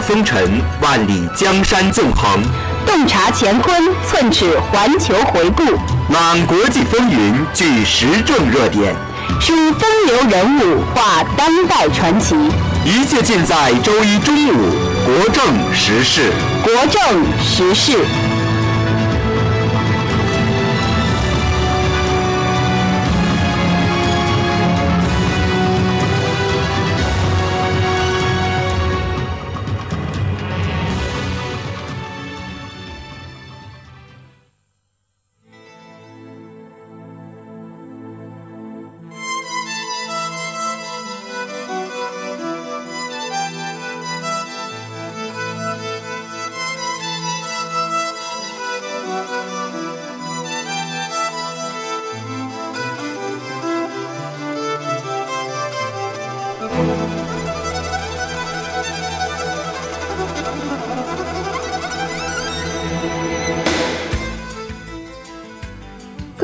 风尘，万里江山纵横；洞察乾坤，寸尺环球回顾；览国际风云，聚时政热点；书风流人物，画当代传奇。一切尽在周一中午，国政时事。国政时事。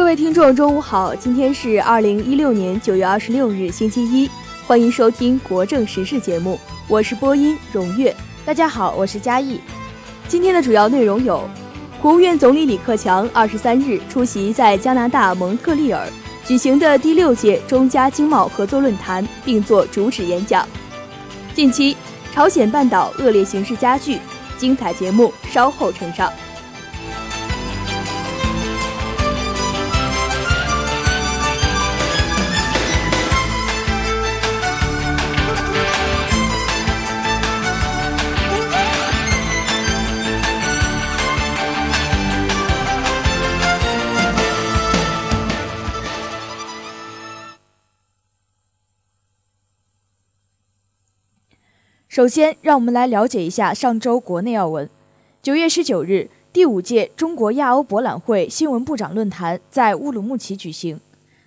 各位听众，中午好！今天是二零一六年九月二十六日，星期一，欢迎收听国政时事节目，我是播音荣月。大家好，我是嘉义。今天的主要内容有：国务院总理李克强二十三日出席在加拿大蒙特利尔举行的第六届中加经贸合作论坛，并作主旨演讲。近期，朝鲜半岛恶劣形势加剧，精彩节目稍后呈上。首先，让我们来了解一下上周国内要闻。九月十九日，第五届中国亚欧博览会新闻部长论坛在乌鲁木齐举行。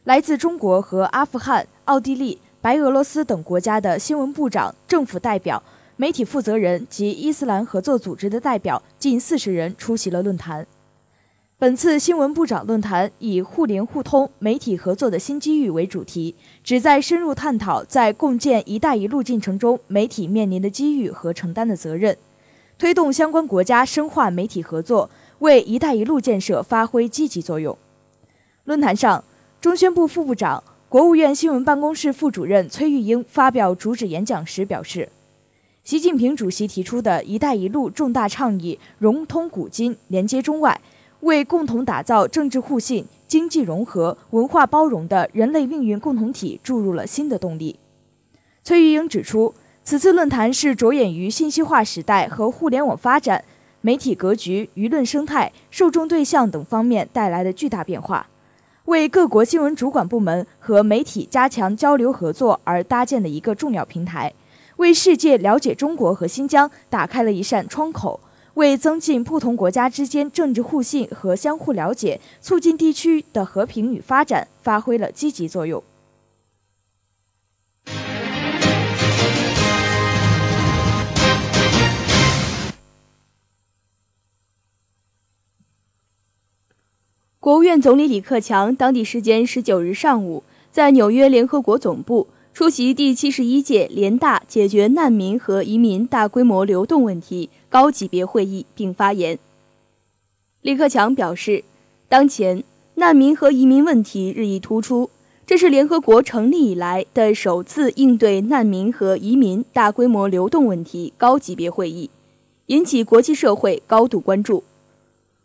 来自中国和阿富汗、奥地利、白俄罗斯等国家的新闻部长、政府代表、媒体负责人及伊斯兰合作组织的代表近四十人出席了论坛。本次新闻部长论坛以“互联互通，媒体合作的新机遇”为主题，旨在深入探讨在共建“一带一路”进程中媒体面临的机遇和承担的责任，推动相关国家深化媒体合作，为“一带一路”建设发挥积极作用。论坛上，中宣部副部长、国务院新闻办公室副主任崔玉英发表主旨演讲时表示。习近平主席提出的一带一路重大倡议，融通古今，连接中外，为共同打造政治互信、经济融合、文化包容的人类命运共同体注入了新的动力。崔玉英指出，此次论坛是着眼于信息化时代和互联网发展、媒体格局、舆论生态、受众对象等方面带来的巨大变化，为各国新闻主管部门和媒体加强交流合作而搭建的一个重要平台。为世界了解中国和新疆打开了一扇窗口，为增进不同国家之间政治互信和相互了解，促进地区的和平与发展发挥了积极作用。国务院总理李克强当地时间十九日上午在纽约联合国总部。出席第七十一届联大解决难民和移民大规模流动问题高级别会议并发言。李克强表示，当前难民和移民问题日益突出，这是联合国成立以来的首次应对难民和移民大规模流动问题高级别会议，引起国际社会高度关注，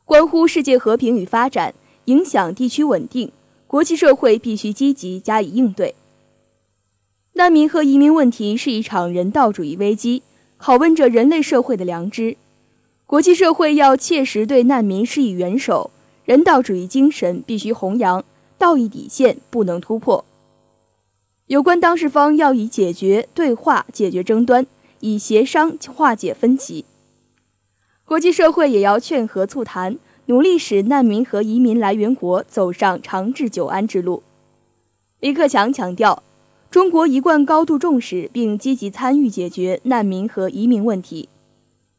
关乎世界和平与发展，影响地区稳定，国际社会必须积极加以应对。难民和移民问题是一场人道主义危机，拷问着人类社会的良知。国际社会要切实对难民施以援手，人道主义精神必须弘扬，道义底线不能突破。有关当事方要以解决对话解决争端，以协商化解分歧。国际社会也要劝和促谈，努力使难民和移民来源国走上长治久安之路。李克强强调。中国一贯高度重视并积极参与解决难民和移民问题。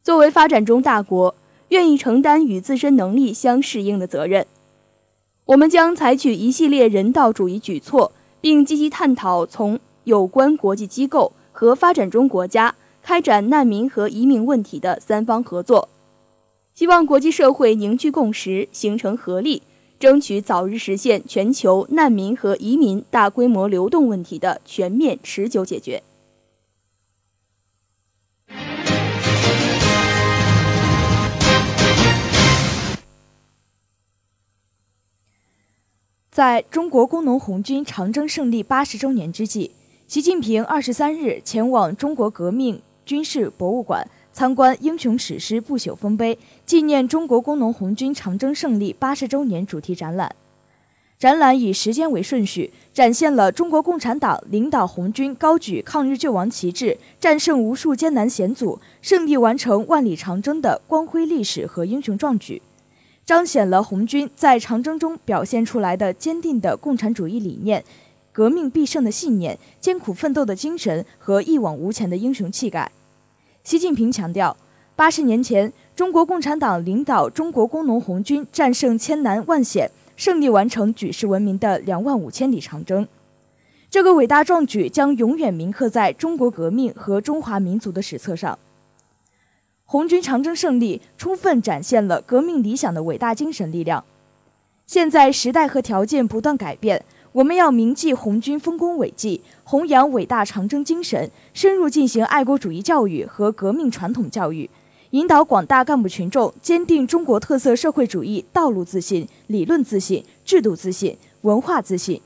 作为发展中大国，愿意承担与自身能力相适应的责任。我们将采取一系列人道主义举措，并积极探讨从有关国际机构和发展中国家开展难民和移民问题的三方合作。希望国际社会凝聚共识，形成合力。争取早日实现全球难民和移民大规模流动问题的全面持久解决。在中国工农红军长征胜利八十周年之际，习近平二十三日前往中国革命军事博物馆。参观英雄史诗不朽丰碑，纪念中国工农红军长征胜利八十周年主题展览。展览以时间为顺序，展现了中国共产党领导红军高举抗日救亡旗帜，战胜无数艰难险阻，胜利完成万里长征的光辉历史和英雄壮举，彰显了红军在长征中表现出来的坚定的共产主义理念、革命必胜的信念、艰苦奋斗的精神和一往无前的英雄气概。习近平强调，八十年前，中国共产党领导中国工农红军战胜千难万险，胜利完成举世闻名的两万五千里长征。这个伟大壮举将永远铭刻在中国革命和中华民族的史册上。红军长征胜利充分展现了革命理想的伟大精神力量。现在时代和条件不断改变。我们要铭记红军丰功伟绩，弘扬伟大长征精神，深入进行爱国主义教育和革命传统教育，引导广大干部群众坚定中国特色社会主义道路自信、理论自信、制度自信、文化自信，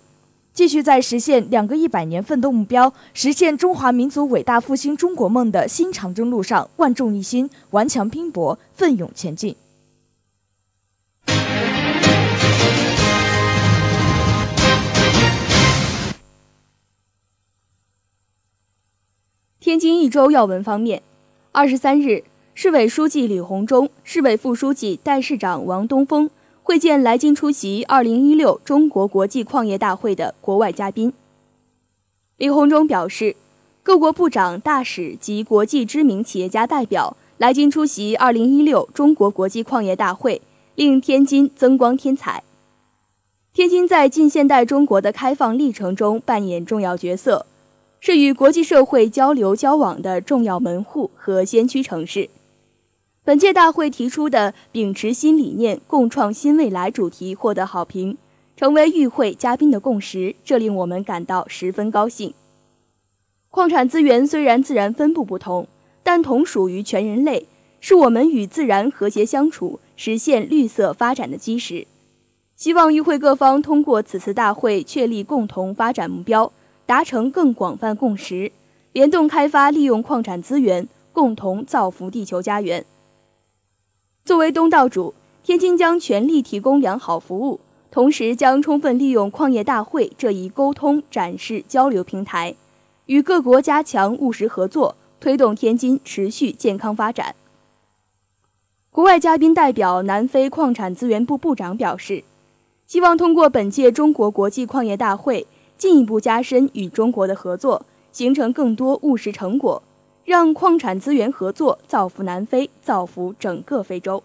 继续在实现两个一百年奋斗目标、实现中华民族伟大复兴中国梦的新长征路上万众一心、顽强拼搏、奋勇前进。天津一周要闻方面，二十三日，市委书记李鸿忠、市委副书记、代市长王东峰会见来京出席二零一六中国国际矿业大会的国外嘉宾。李鸿忠表示，各国部长、大使及国际知名企业家代表来京出席二零一六中国国际矿业大会，令天津增光添彩。天津在近现代中国的开放历程中扮演重要角色。是与国际社会交流交往的重要门户和先驱城市。本届大会提出的“秉持新理念，共创新未来”主题获得好评，成为与会嘉宾的共识，这令我们感到十分高兴。矿产资源虽然自然分布不同，但同属于全人类，是我们与自然和谐相处、实现绿色发展的基石。希望与会各方通过此次大会确立共同发展目标，达成更广泛共识，联动开发利用矿产资源，共同造福地球家园。作为东道主，天津将全力提供良好服务，同时将充分利用矿业大会这一沟通、展示、交流平台，与各国加强务实合作，推动天津持续健康发展。国外嘉宾代表南非矿产资源部部长表示。希望通过本届中国国际矿业大会，进一步加深与中国的合作，形成更多务实成果，让矿产资源合作造福南非，造福整个非洲。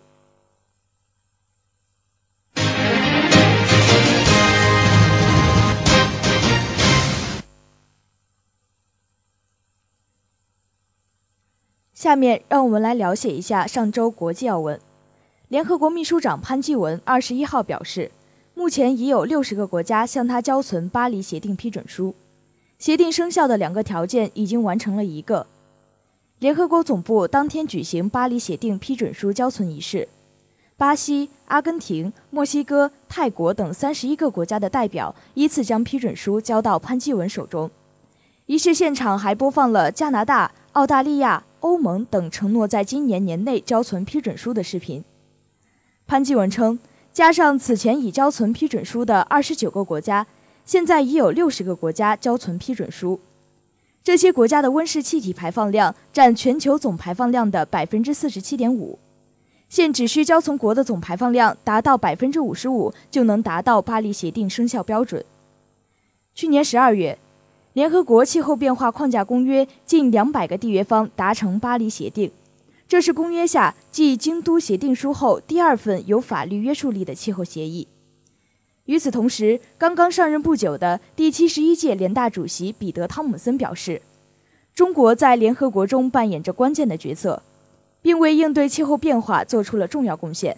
下面让我们来了解一下上周国际要闻。联合国秘书长潘基文二十一号表示。目前已有六十个国家向他交存巴黎协定批准书，协定生效的两个条件已经完成了一个。联合国总部当天举行巴黎协定批准书交存仪式，巴西、阿根廷、墨西哥、泰国等三十一个国家的代表依次将批准书交到潘基文手中。仪式现场还播放了加拿大、澳大利亚、欧盟等承诺在今年年内交存批准书的视频。潘基文称。加上此前已交存批准书的二十九个国家，现在已有六十个国家交存批准书。这些国家的温室气体排放量占全球总排放量的百分之四十七点五。现只需交存国的总排放量达到百分之五十五，就能达到巴黎协定生效标准。去年十二月，联合国气候变化框架公约近两百个缔约方达成巴黎协定。这是公约下继京都协定书后第二份有法律约束力的气候协议。与此同时，刚刚上任不久的第七十一届联大主席彼得·汤姆森表示，中国在联合国中扮演着关键的角色，并为应对气候变化做出了重要贡献。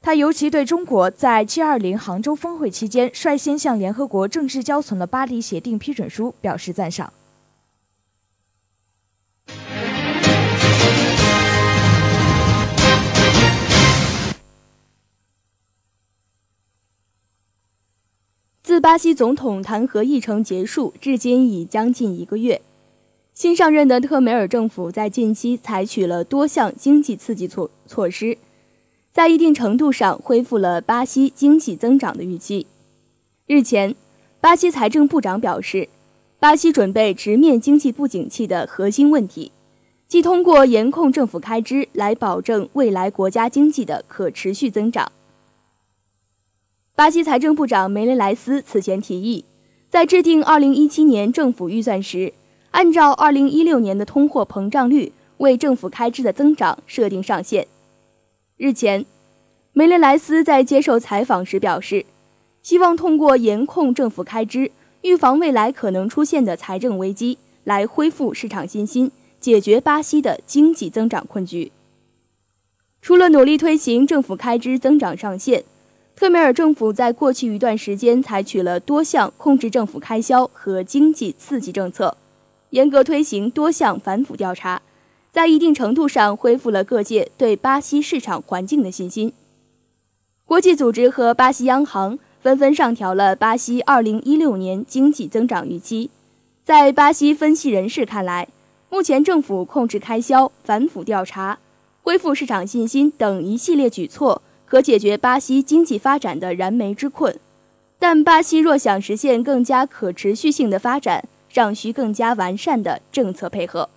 他尤其对中国在 G20 杭州峰会期间率先向联合国正式交存了巴黎协定批准书表示赞赏。自巴西总统弹劾议程结束至今已将近一个月，新上任的特梅尔政府在近期采取了多项经济刺激措措施，在一定程度上恢复了巴西经济增长的预期。日前，巴西财政部长表示，巴西准备直面经济不景气的核心问题，即通过严控政府开支来保证未来国家经济的可持续增长。巴西财政部长梅雷莱斯此前提议，在制定2017年政府预算时，按照2016年的通货膨胀率为政府开支的增长设定上限。日前，梅雷莱斯在接受采访时表示，希望通过严控政府开支，预防未来可能出现的财政危机，来恢复市场信心，解决巴西的经济增长困局。除了努力推行政府开支增长上限。特梅尔政府在过去一段时间采取了多项控制政府开销和经济刺激政策，严格推行多项反腐调查，在一定程度上恢复了各界对巴西市场环境的信心。国际组织和巴西央行纷纷上调了巴西2016年经济增长预期。在巴西分析人士看来，目前政府控制开销、反腐调查、恢复市场信心等一系列举措。可解决巴西经济发展的燃眉之困，但巴西若想实现更加可持续性的发展，尚需更加完善的政策配合。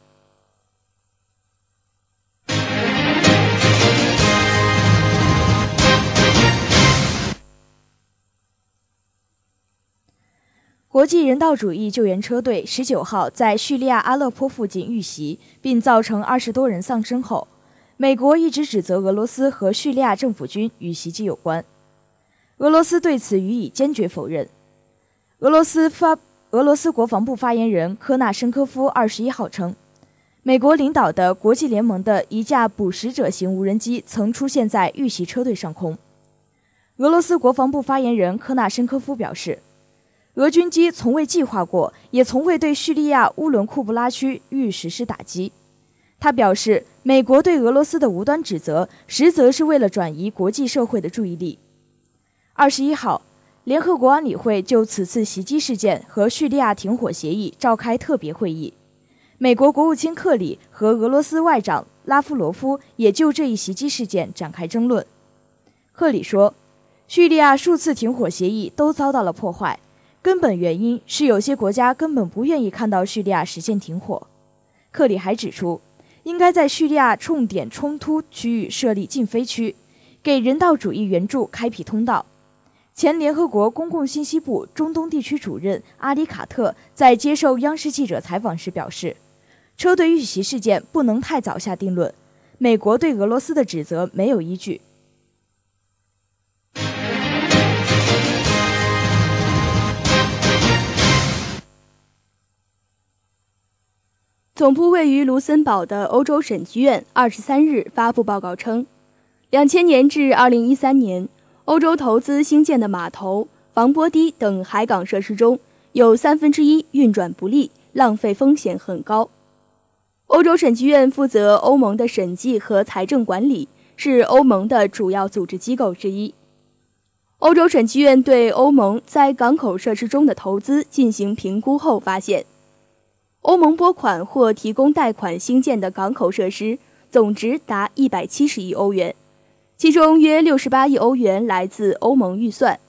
国际人道主义救援车队十九号在叙利亚阿勒颇附近遇袭，并造成二十多人丧生后。美国一直指责俄罗斯和叙利亚政府军与袭击有关，俄罗斯对此予以坚决否认。俄罗斯发俄罗斯国防部发言人科纳申科夫二十一号称，美国领导的国际联盟的一架捕食者型无人机曾出现在遇袭车队上空。俄罗斯国防部发言人科纳申科夫表示，俄军机从未计划过，也从未对叙利亚乌伦库布拉区域实施打击。他表示，美国对俄罗斯的无端指责，实则是为了转移国际社会的注意力。二十一号，联合国安理会就此次袭击事件和叙利亚停火协议召开特别会议，美国国务卿克里和俄罗斯外长拉夫罗夫也就这一袭击事件展开争论。克里说，叙利亚数次停火协议都遭到了破坏，根本原因是有些国家根本不愿意看到叙利亚实现停火。克里还指出。应该在叙利亚重点冲突区域设立禁飞区，给人道主义援助开辟通道。前联合国公共信息部中东地区主任阿里卡特在接受央视记者采访时表示：“车队遇袭事件不能太早下定论，美国对俄罗斯的指责没有依据。”总部位于卢森堡的欧洲审计院二十三日发布报告称，两千年至二零一三年，欧洲投资兴建的码头、防波堤等海港设施中有三分之一运转不利，浪费风险很高。欧洲审计院负责欧盟的审计和财政管理，是欧盟的主要组织机构之一。欧洲审计院对欧盟在港口设施中的投资进行评估后发现。欧盟拨款或提供贷款兴建的港口设施总值达一百七十亿欧元，其中约六十八亿欧元来自欧盟预算，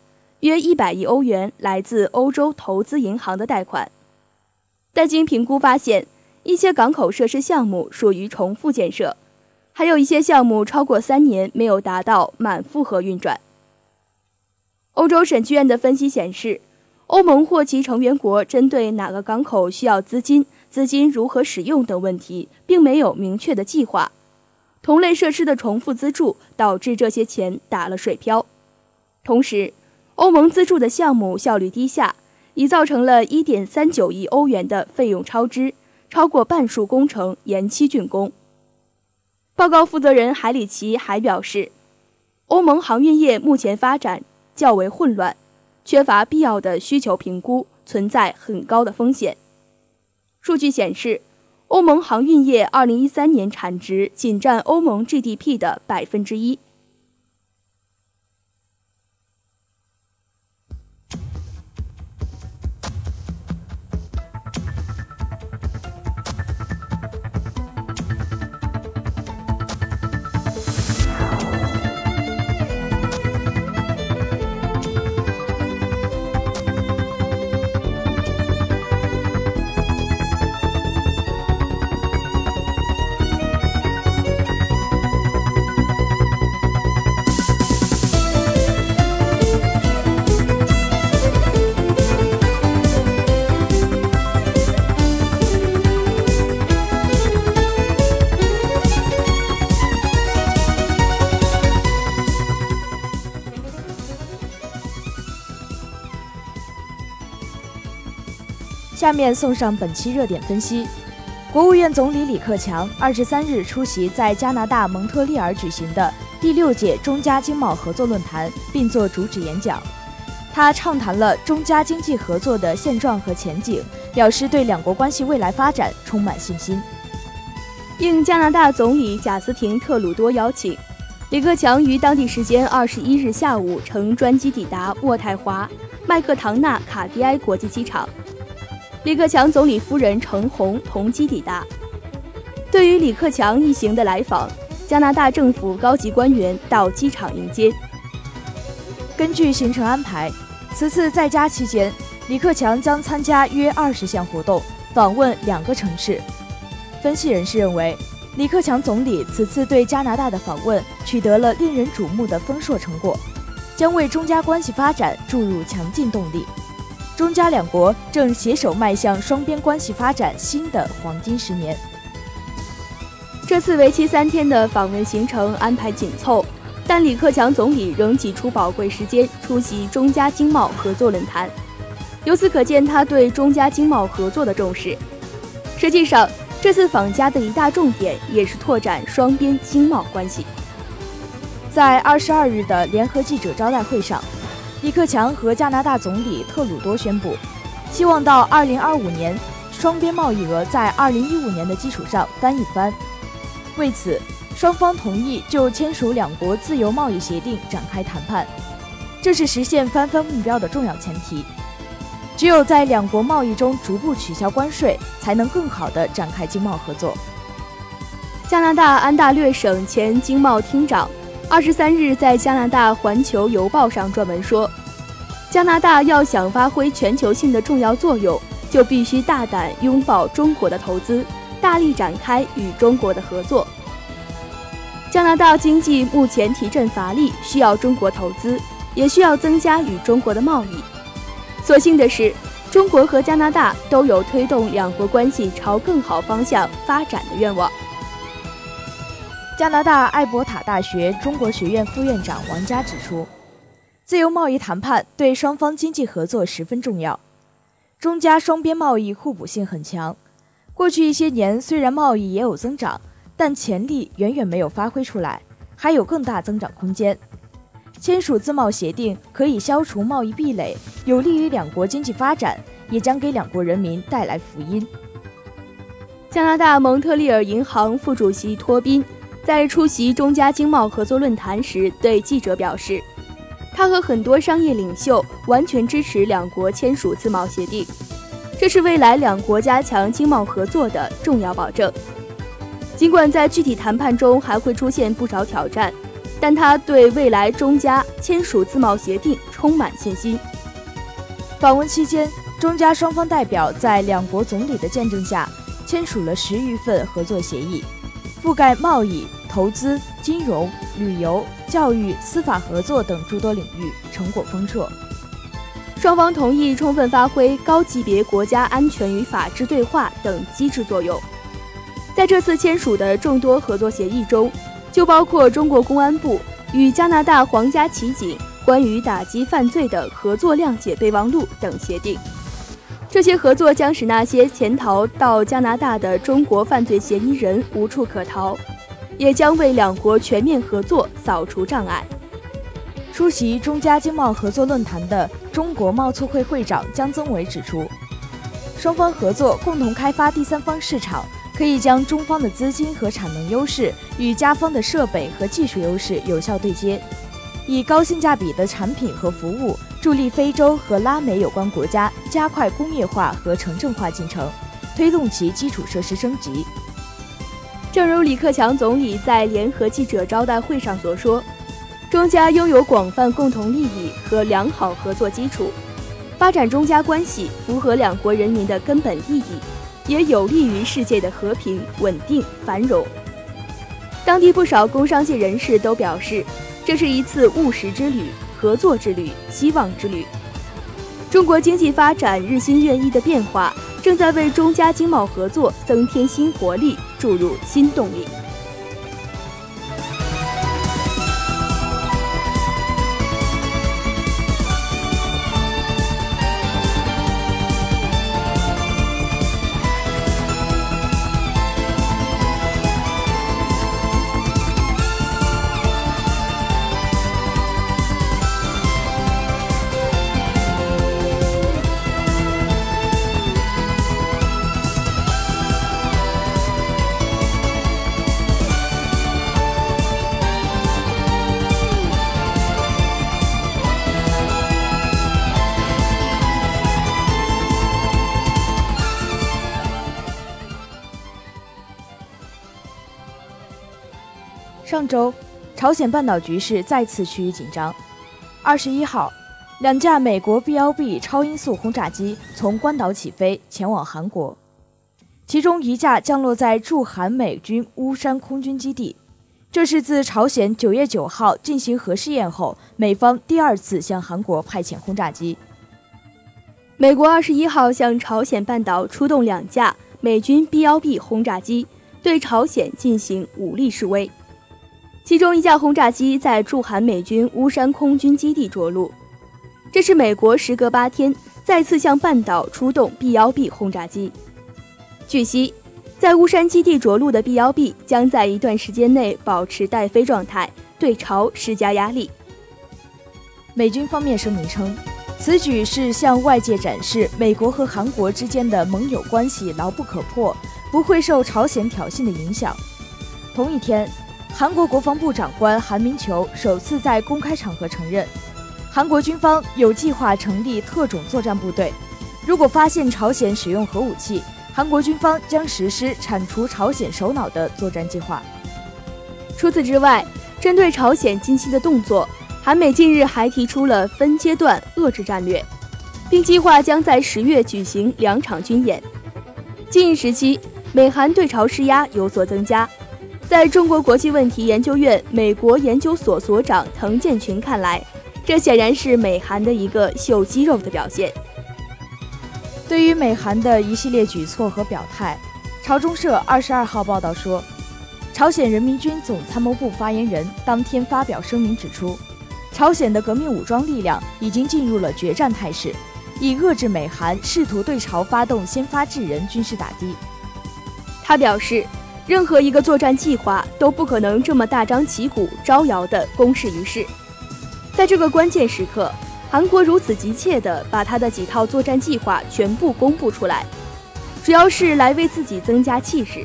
约一百亿欧元来自欧洲投资银行的贷款。但经评估发现，一些港口设施项目属于重复建设，还有一些项目超过三年没有达到满负荷运转。欧洲审计院的分析显示。欧盟或其成员国针对哪个港口需要资金、资金如何使用等问题，并没有明确的计划。同类设施的重复资助导致这些钱打了水漂。同时，欧盟资助的项目效率低下，已造成了1.39亿欧元的费用超支，超过半数工程延期竣工。报告负责人海里奇还表示，欧盟航运业目前发展较为混乱。缺乏必要的需求评估，存在很高的风险。数据显示，欧盟航运业2013年产值仅占欧盟 GDP 的百分之一。下面送上本期热点分析。国务院总理李克强二十三日出席在加拿大蒙特利尔举行的第六届中加经贸合作论坛，并作主旨演讲。他畅谈了中加经济合作的现状和前景，表示对两国关系未来发展充满信心。应加拿大总理贾斯廷·特鲁多邀请，李克强于当地时间二十一日下午乘专机抵达渥太华麦克唐纳卡迪埃国际机场。李克强总理夫人程红同机抵达。对于李克强一行的来访，加拿大政府高级官员到机场迎接。根据行程安排，此次在家期间，李克强将参加约二十项活动，访问两个城市。分析人士认为，李克强总理此次对加拿大的访问取得了令人瞩目的丰硕成果，将为中加关系发展注入强劲动力。中加两国正携手迈向双边关系发展新的黄金十年。这次为期三天的访问行程安排紧凑，但李克强总理仍挤出宝贵时间出席中加经贸合作论坛，由此可见他对中加经贸合作的重视。实际上，这次访加的一大重点也是拓展双边经贸关系。在二十二日的联合记者招待会上。李克强和加拿大总理特鲁多宣布，希望到2025年，双边贸易额在2015年的基础上翻一番，为此，双方同意就签署两国自由贸易协定展开谈判，这是实现翻番目标的重要前提。只有在两国贸易中逐步取消关税，才能更好地展开经贸合作。加拿大安大略省前经贸厅长二十三日在加拿大《环球邮报》上撰文说：“加拿大要想发挥全球性的重要作用，就必须大胆拥抱中国的投资，大力展开与中国的合作。加拿大经济目前提振乏力，需要中国投资，也需要增加与中国的贸易。所幸的是，中国和加拿大都有推动两国关系朝更好方向发展的愿望。”加拿大艾伯塔大学中国学院副院长王佳指出，自由贸易谈判对双方经济合作十分重要。中加双边贸易互补性很强，过去一些年虽然贸易也有增长，但潜力远远没有发挥出来，还有更大增长空间。签署自贸协定可以消除贸易壁垒，有利于两国经济发展，也将给两国人民带来福音。加拿大蒙特利尔银行副主席托宾。在出席中加经贸合作论坛时，对记者表示，他和很多商业领袖完全支持两国签署自贸协定，这是未来两国加强经贸合作的重要保证。尽管在具体谈判中还会出现不少挑战，但他对未来中加签署自贸协定充满信心。访问期间，中加双方代表在两国总理的见证下，签署了十余份合作协议，覆盖贸易。投资、金融、旅游、教育、司法合作等诸多领域成果丰硕。双方同意充分发挥高级别国家安全与法治对话等机制作用。在这次签署的众多合作协议中，就包括中国公安部与加拿大皇家骑警关于打击犯罪的合作谅解备忘录等协定。这些合作将使那些潜逃到加拿大的中国犯罪嫌疑人无处可逃。也将为两国全面合作扫除障碍。出席中加经贸合作论坛的中国贸促会会长姜增伟指出，双方合作共同开发第三方市场，可以将中方的资金和产能优势与加方的设备和技术优势有效对接，以高性价比的产品和服务助力非洲和拉美有关国家加快工业化和城镇化进程，推动其基础设施升级。正如李克强总理在联合记者招待会上所说，中加拥有广泛共同利益和良好合作基础，发展中加关系符合两国人民的根本利益，也有利于世界的和平、稳定、繁荣。当地不少工商界人士都表示，这是一次务实之旅、合作之旅、希望之旅。中国经济发展日新月异的变化。正在为中加经贸合作增添新活力，注入新动力。上周，朝鲜半岛局势再次趋于紧张。二十一号，两架美国 B-1B 超音速轰炸机从关岛起飞，前往韩国。其中一架降落在驻韩美军乌山空军基地，这是自朝鲜九月九号进行核试验后，美方第二次向韩国派遣轰炸机。美国二十一号向朝鲜半岛出动两架美军 B-1B 轰炸机，对朝鲜进行武力示威。其中一架轰炸机在驻韩美军乌山空军基地着陆，这是美国时隔八天再次向半岛出动 B-1B 轰炸机。据悉，在乌山基地着陆的 B-1B 将在一段时间内保持待飞状态，对朝施加压力。美军方面声明称，此举是向外界展示美国和韩国之间的盟友关系牢不可破，不会受朝鲜挑衅的影响。同一天，韩国国防部长官韩明球首次在公开场合承认，韩国军方有计划成立特种作战部队。如果发现朝鲜使用核武器，韩国军方将实施铲除朝鲜首脑的作战计划。除此之外，针对朝鲜近期的动作，韩美近日还提出了分阶段遏制战略，并计划将在十月举行两场军演。近一时期，美韩对朝施压有所增加。在中国国际问题研究院美国研究所所长滕建群看来，这显然是美韩的一个秀肌肉的表现。对于美韩的一系列举措和表态，朝中社二十二号报道说。朝鲜人民军总参谋部发言人当天发表声明指出，朝鲜的革命武装力量已经进入了决战态势，以遏制美韩试图对朝发动先发制人军事打击。他表示，任何一个作战计划都不可能这么大张旗鼓、招摇地公示于世。在这个关键时刻，韩国如此急切地把他的几套作战计划全部公布出来，主要是来为自己增加气势。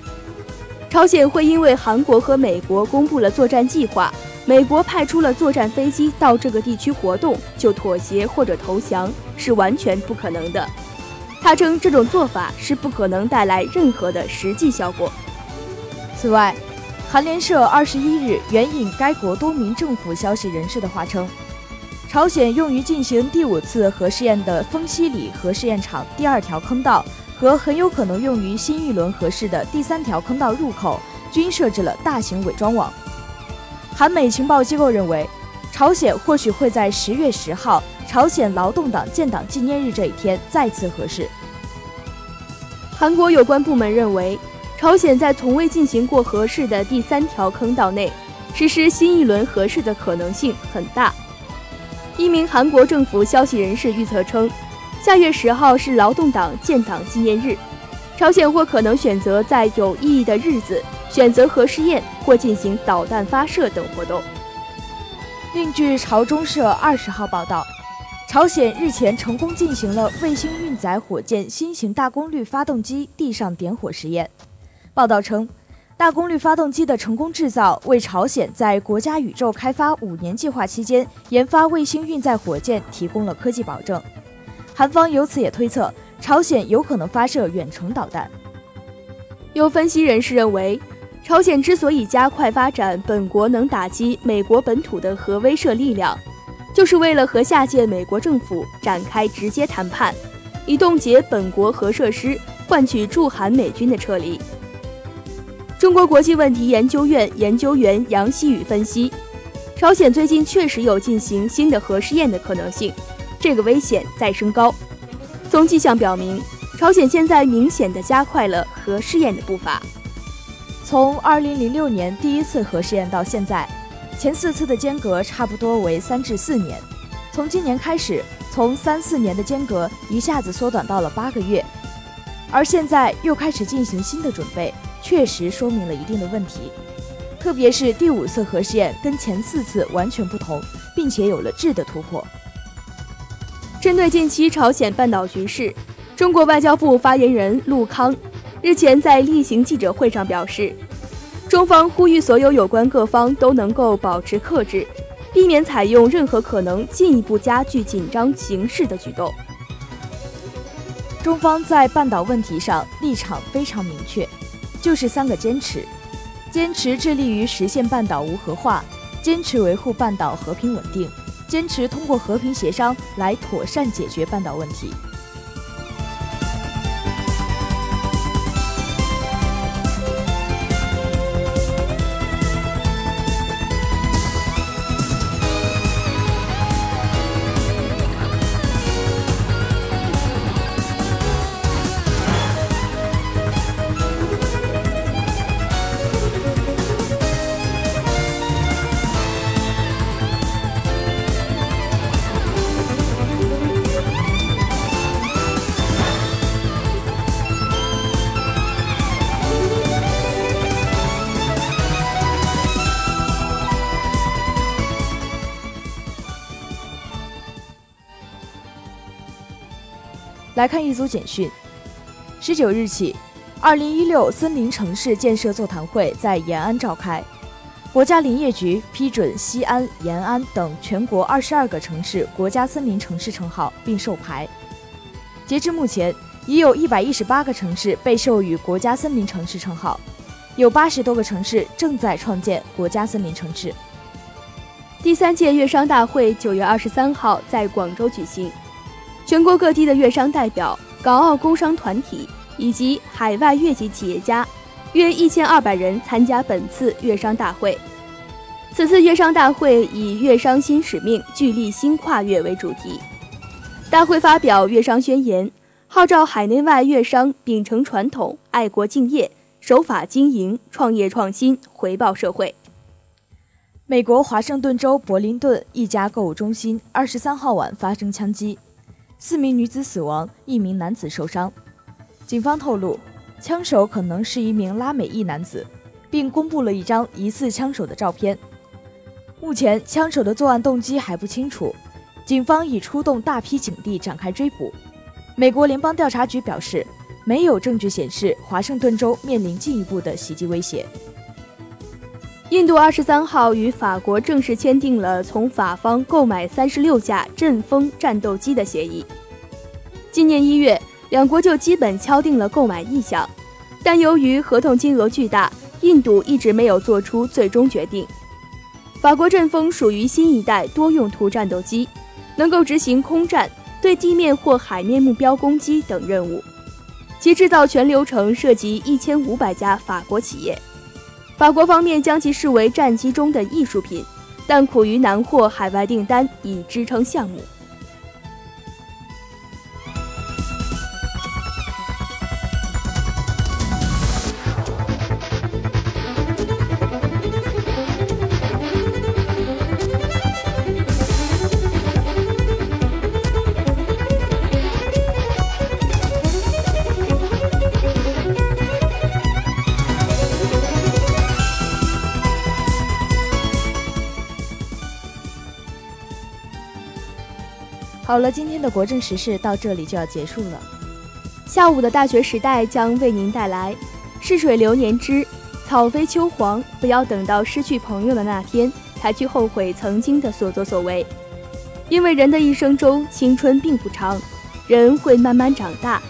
朝鲜会因为韩国和美国公布了作战计划，美国派出了作战飞机到这个地区活动，就妥协或者投降，是完全不可能的。他称这种做法是不可能带来任何的实际效果。此外，韩联社二十一日援引该国多名政府消息人士的话称，朝鲜用于进行第五次核试验的丰西里核试验场第二条坑道。和很有可能用于新一轮核试的第三条坑道入口均设置了大型伪装网。韩美情报机构认为，朝鲜或许会在十月十号朝鲜劳动党建党纪念日这一天再次核试。韩国有关部门认为，朝鲜在从未进行过核试的第三条坑道内实施新一轮核试的可能性很大。一名韩国政府消息人士预测称。下月十号是劳动党建党纪念日，朝鲜或可能选择在有意义的日子选择核试验或进行导弹发射等活动。另据朝中社二十号报道，朝鲜日前成功进行了卫星运载火箭新型大功率发动机地上点火实验。报道称，大功率发动机的成功制造为朝鲜在国家宇宙开发五年计划期间研发卫星运载火箭提供了科技保证。韩方由此也推测，朝鲜有可能发射远程导弹。有分析人士认为，朝鲜之所以加快发展本国能打击美国本土的核威慑力量，就是为了和下届美国政府展开直接谈判，以冻结本国核设施，换取驻韩美军的撤离。中国国际问题研究院研究员杨希宇分析，朝鲜最近确实有进行新的核试验的可能性。这个危险在升高，从迹象表明，朝鲜现在明显的加快了核试验的步伐。从2006年第一次核试验到现在，前四次的间隔差不多为三至四年。从今年开始，从三四年的间隔一下子缩短到了八个月，而现在又开始进行新的准备，确实说明了一定的问题。特别是第五次核试验跟前四次完全不同，并且有了质的突破。针对近期朝鲜半岛局势，中国外交部发言人陆康日前在例行记者会上表示，中方呼吁所有有关各方都能够保持克制，避免采用任何可能进一步加剧紧张形势的举动。中方在半岛问题上立场非常明确，就是三个坚持：坚持致力于实现半岛无核化，坚持维护半岛和平稳定。坚持通过和平协商来妥善解决半岛问题。来看一组简讯。十九日起，二零一六森林城市建设座谈会在延安召开，国家林业局批准西安、延安等全国二十二个城市国家森林城市称号并授牌。截至目前，已有一百一十八个城市被授予国家森林城市称号，有八十多个城市正在创建国家森林城市。第三届粤商大会九月二十三号在广州举行，全国各地的粤商代表、港澳工商团体。以及海外越籍企业家，约一千二百人参加本次粤商大会。此次粤商大会以“粤商新使命，聚力新跨越”为主题。大会发表粤商宣言，号召海内外粤商秉承传统，爱国敬业，守法经营，创业创新，回报社会。美国华盛顿州柏林顿一家购物中心二十三号晚发生枪击，四名女子死亡，一名男子受伤。警方透露，枪手可能是一名拉美裔男子，并公布了一张疑似枪手的照片。目前，枪手的作案动机还不清楚，警方已出动大批警力展开追捕。美国联邦调查局表示，没有证据显示华盛顿州面临进一步的袭击威胁。印度二十三号与法国正式签订了从法方购买三十六架阵风战斗机的协议。今年一月。两国就基本敲定了购买意向，但由于合同金额巨大，印度一直没有做出最终决定。法国阵风属于新一代多用途战斗机，能够执行空战、对地面或海面目标攻击等任务。其制造全流程涉及一千五百家法国企业。法国方面将其视为战机中的艺术品，但苦于难获海外订单以支撑项目。好了，今天的国政时事到这里就要结束了。下午的大学时代将为您带来“逝水流年之草飞秋黄”，不要等到失去朋友的那天才去后悔曾经的所作所为，因为人的一生中青春并不长，人会慢慢长大，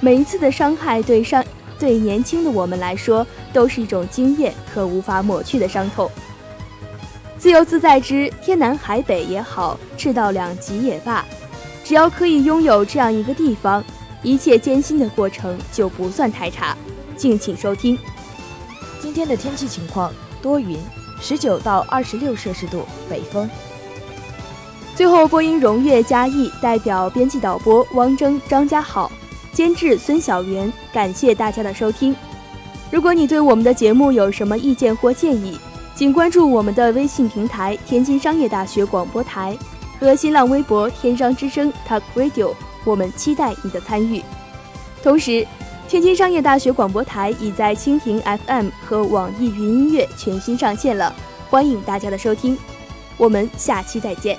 每一次的伤害对伤对年轻的我们来说都是一种经验和无法抹去的伤痛。自由自在之天南海北也好，赤道两极也罢。只要可以拥有这样一个地方，一切艰辛的过程就不算太差。敬请收听。今天的天气情况多云，十九到二十六摄氏度，北风。最后，播音荣月嘉义代表编辑导播汪征、张家好，监制孙小元，感谢大家的收听。如果你对我们的节目有什么意见或建议，请关注我们的微信平台“天津商业大学广播台”。和新浪微博“天商之声 Talk Radio”，我们期待你的参与。同时，天津商业大学广播台已在蜻蜓 FM 和网易云音乐全新上线了，欢迎大家的收听。我们下期再见。